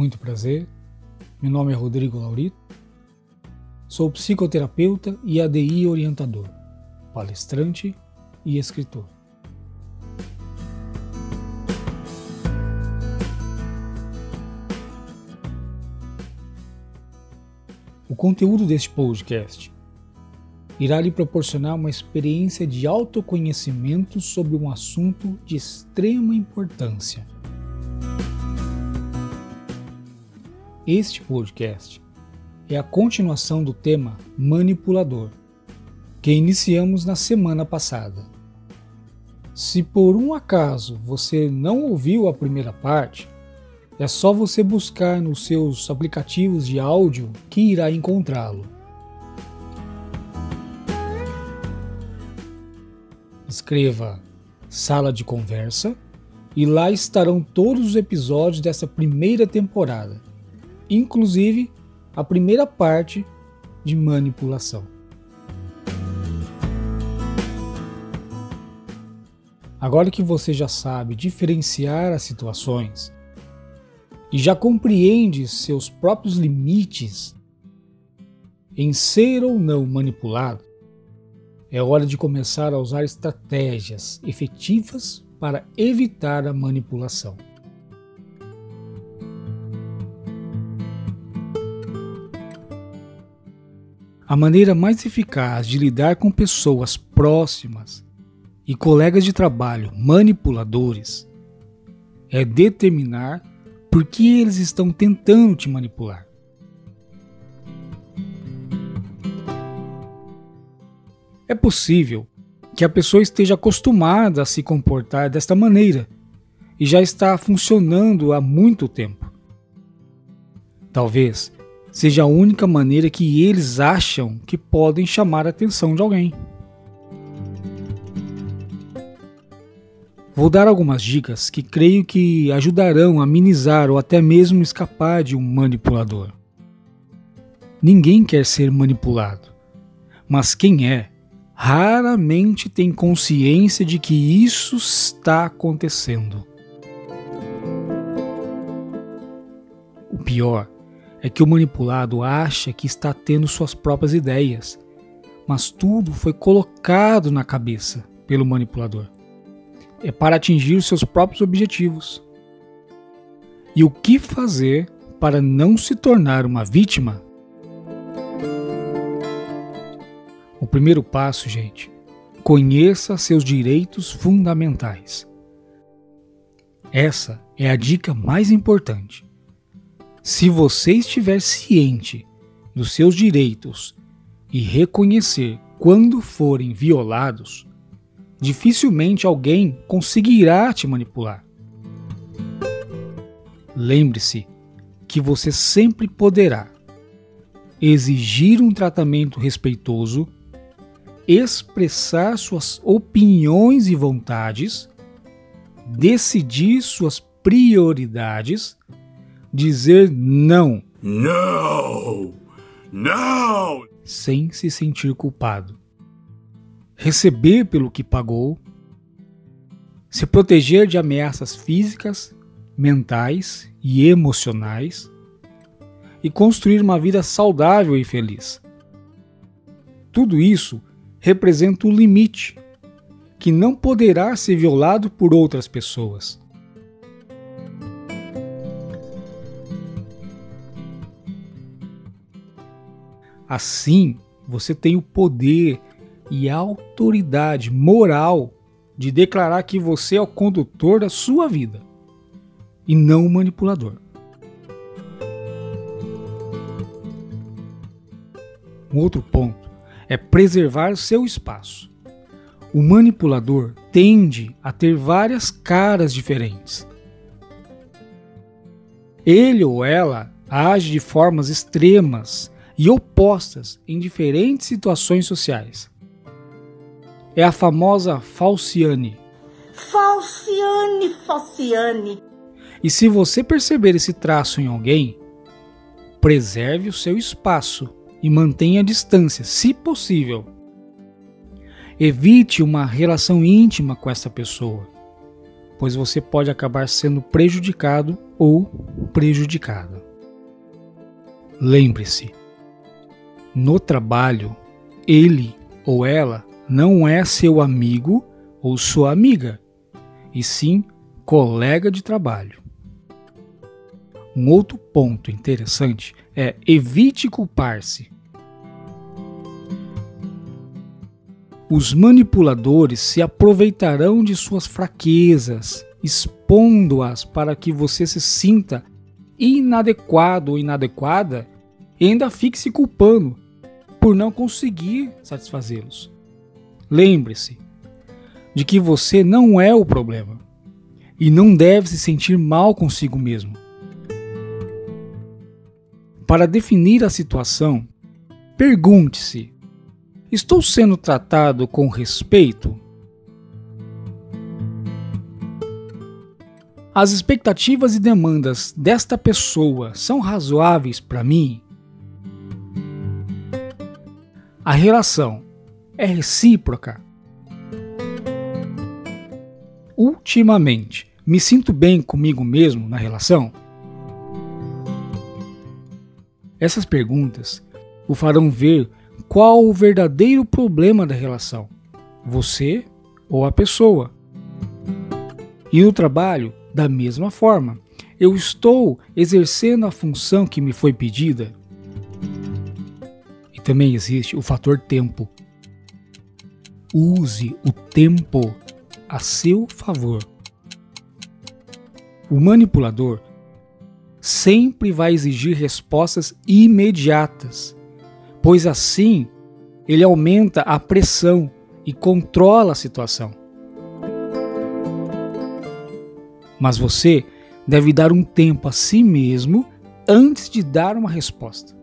Muito prazer. Meu nome é Rodrigo Laurito. Sou psicoterapeuta e ADI orientador, palestrante e escritor. O conteúdo deste podcast irá lhe proporcionar uma experiência de autoconhecimento sobre um assunto de extrema importância. Este podcast é a continuação do tema manipulador, que iniciamos na semana passada. Se por um acaso você não ouviu a primeira parte, é só você buscar nos seus aplicativos de áudio que irá encontrá-lo. Escreva Sala de Conversa e lá estarão todos os episódios dessa primeira temporada, inclusive a primeira parte de manipulação. Agora que você já sabe diferenciar as situações, e já compreende seus próprios limites em ser ou não manipulado, é hora de começar a usar estratégias efetivas para evitar a manipulação. A maneira mais eficaz de lidar com pessoas próximas e colegas de trabalho manipuladores é determinar por que eles estão tentando te manipular. É possível que a pessoa esteja acostumada a se comportar desta maneira e já está funcionando há muito tempo. Talvez seja a única maneira que eles acham que podem chamar a atenção de alguém. Vou dar algumas dicas que creio que ajudarão a minimizar ou até mesmo escapar de um manipulador. Ninguém quer ser manipulado, mas quem é, raramente tem consciência de que isso está acontecendo. O pior é que o manipulado acha que está tendo suas próprias ideias, mas tudo foi colocado na cabeça pelo manipulador é para atingir seus próprios objetivos. E o que fazer para não se tornar uma vítima? O primeiro passo, gente, conheça seus direitos fundamentais. Essa é a dica mais importante. Se você estiver ciente dos seus direitos e reconhecer quando forem violados, dificilmente alguém conseguirá te manipular. Lembre-se que você sempre poderá exigir um tratamento respeitoso, expressar suas opiniões e vontades, decidir suas prioridades, dizer não. Não! Não! Sem se sentir culpado receber pelo que pagou, se proteger de ameaças físicas, mentais e emocionais e construir uma vida saudável e feliz. Tudo isso representa um limite que não poderá ser violado por outras pessoas. Assim, você tem o poder e a autoridade moral de declarar que você é o condutor da sua vida e não o manipulador. Um outro ponto é preservar seu espaço. O manipulador tende a ter várias caras diferentes. Ele ou ela age de formas extremas e opostas em diferentes situações sociais é a famosa Falciane. Falciane, Falciane. E se você perceber esse traço em alguém, preserve o seu espaço e mantenha a distância, se possível. Evite uma relação íntima com essa pessoa, pois você pode acabar sendo prejudicado ou prejudicada. Lembre-se, no trabalho, ele ou ela não é seu amigo ou sua amiga, e sim colega de trabalho. Um outro ponto interessante é evite culpar-se. Os manipuladores se aproveitarão de suas fraquezas, expondo-as para que você se sinta inadequado ou inadequada e ainda fique se culpando por não conseguir satisfazê-los. Lembre-se de que você não é o problema e não deve se sentir mal consigo mesmo. Para definir a situação, pergunte-se: estou sendo tratado com respeito? As expectativas e demandas desta pessoa são razoáveis para mim? A relação é recíproca? Ultimamente, me sinto bem comigo mesmo na relação? Essas perguntas o farão ver qual o verdadeiro problema da relação, você ou a pessoa. E no trabalho, da mesma forma, eu estou exercendo a função que me foi pedida? Também existe o fator tempo. Use o tempo a seu favor. O manipulador sempre vai exigir respostas imediatas, pois assim ele aumenta a pressão e controla a situação. mas você deve dar um tempo a si mesmo antes de dar uma resposta.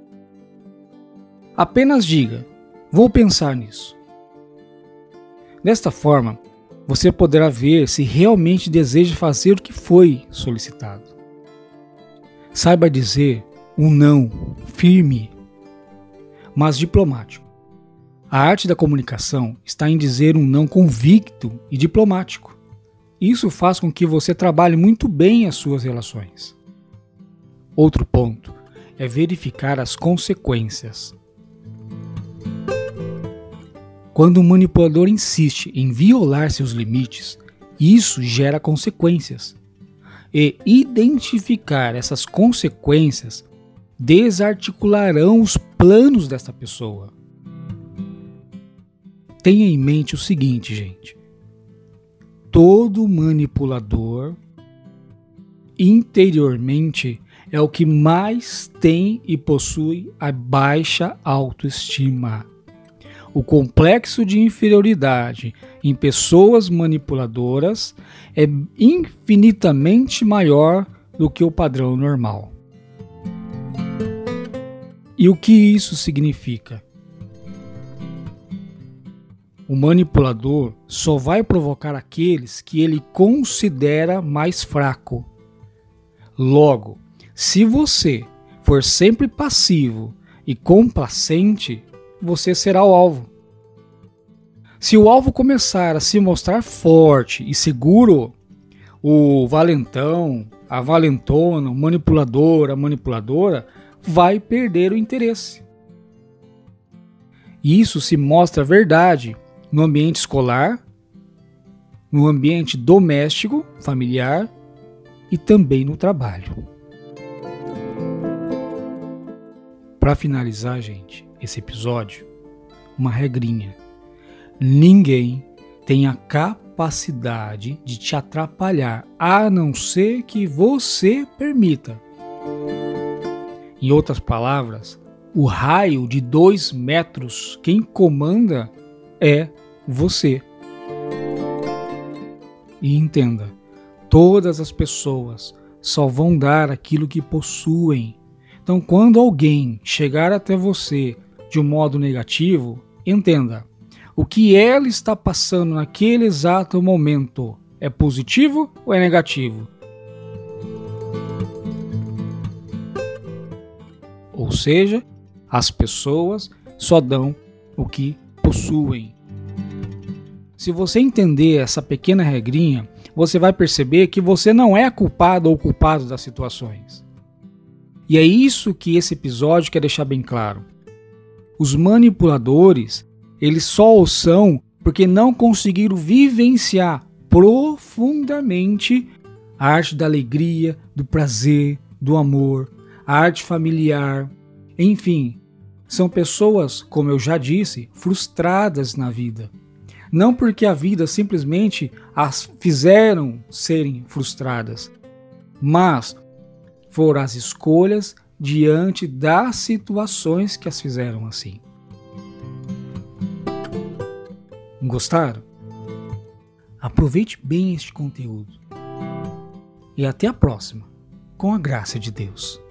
Apenas diga: Vou pensar nisso. Desta forma, você poderá ver se realmente deseja fazer o que foi solicitado. Saiba dizer um não firme, mas diplomático. A arte da comunicação está em dizer um não convicto e diplomático. Isso faz com que você trabalhe muito bem as suas relações. Outro ponto é verificar as consequências. Quando o manipulador insiste em violar seus limites, isso gera consequências. E identificar essas consequências desarticularão os planos dessa pessoa. Tenha em mente o seguinte, gente todo manipulador interiormente é o que mais tem e possui a baixa autoestima. O complexo de inferioridade em pessoas manipuladoras é infinitamente maior do que o padrão normal. E o que isso significa? O manipulador só vai provocar aqueles que ele considera mais fraco. Logo, se você for sempre passivo e complacente, você será o alvo. Se o alvo começar a se mostrar forte e seguro, o valentão, a valentona, o manipulador, a manipuladora vai perder o interesse. Isso se mostra verdade no ambiente escolar, no ambiente doméstico, familiar e também no trabalho. Para finalizar, gente, esse episódio, uma regrinha. Ninguém tem a capacidade de te atrapalhar, a não ser que você permita. Em outras palavras, o raio de dois metros, quem comanda é você. E entenda: todas as pessoas só vão dar aquilo que possuem. Então, quando alguém chegar até você de um modo negativo, entenda: o que ela está passando naquele exato momento é positivo ou é negativo? Ou seja, as pessoas só dão o que possuem. Se você entender essa pequena regrinha, você vai perceber que você não é culpado ou culpado das situações. E é isso que esse episódio quer deixar bem claro. Os manipuladores, eles só o são porque não conseguiram vivenciar profundamente a arte da alegria, do prazer, do amor, a arte familiar, enfim, são pessoas, como eu já disse, frustradas na vida. Não porque a vida simplesmente as fizeram serem frustradas, mas foram as escolhas diante das situações que as fizeram assim. Gostaram? Aproveite bem este conteúdo. E até a próxima, com a graça de Deus.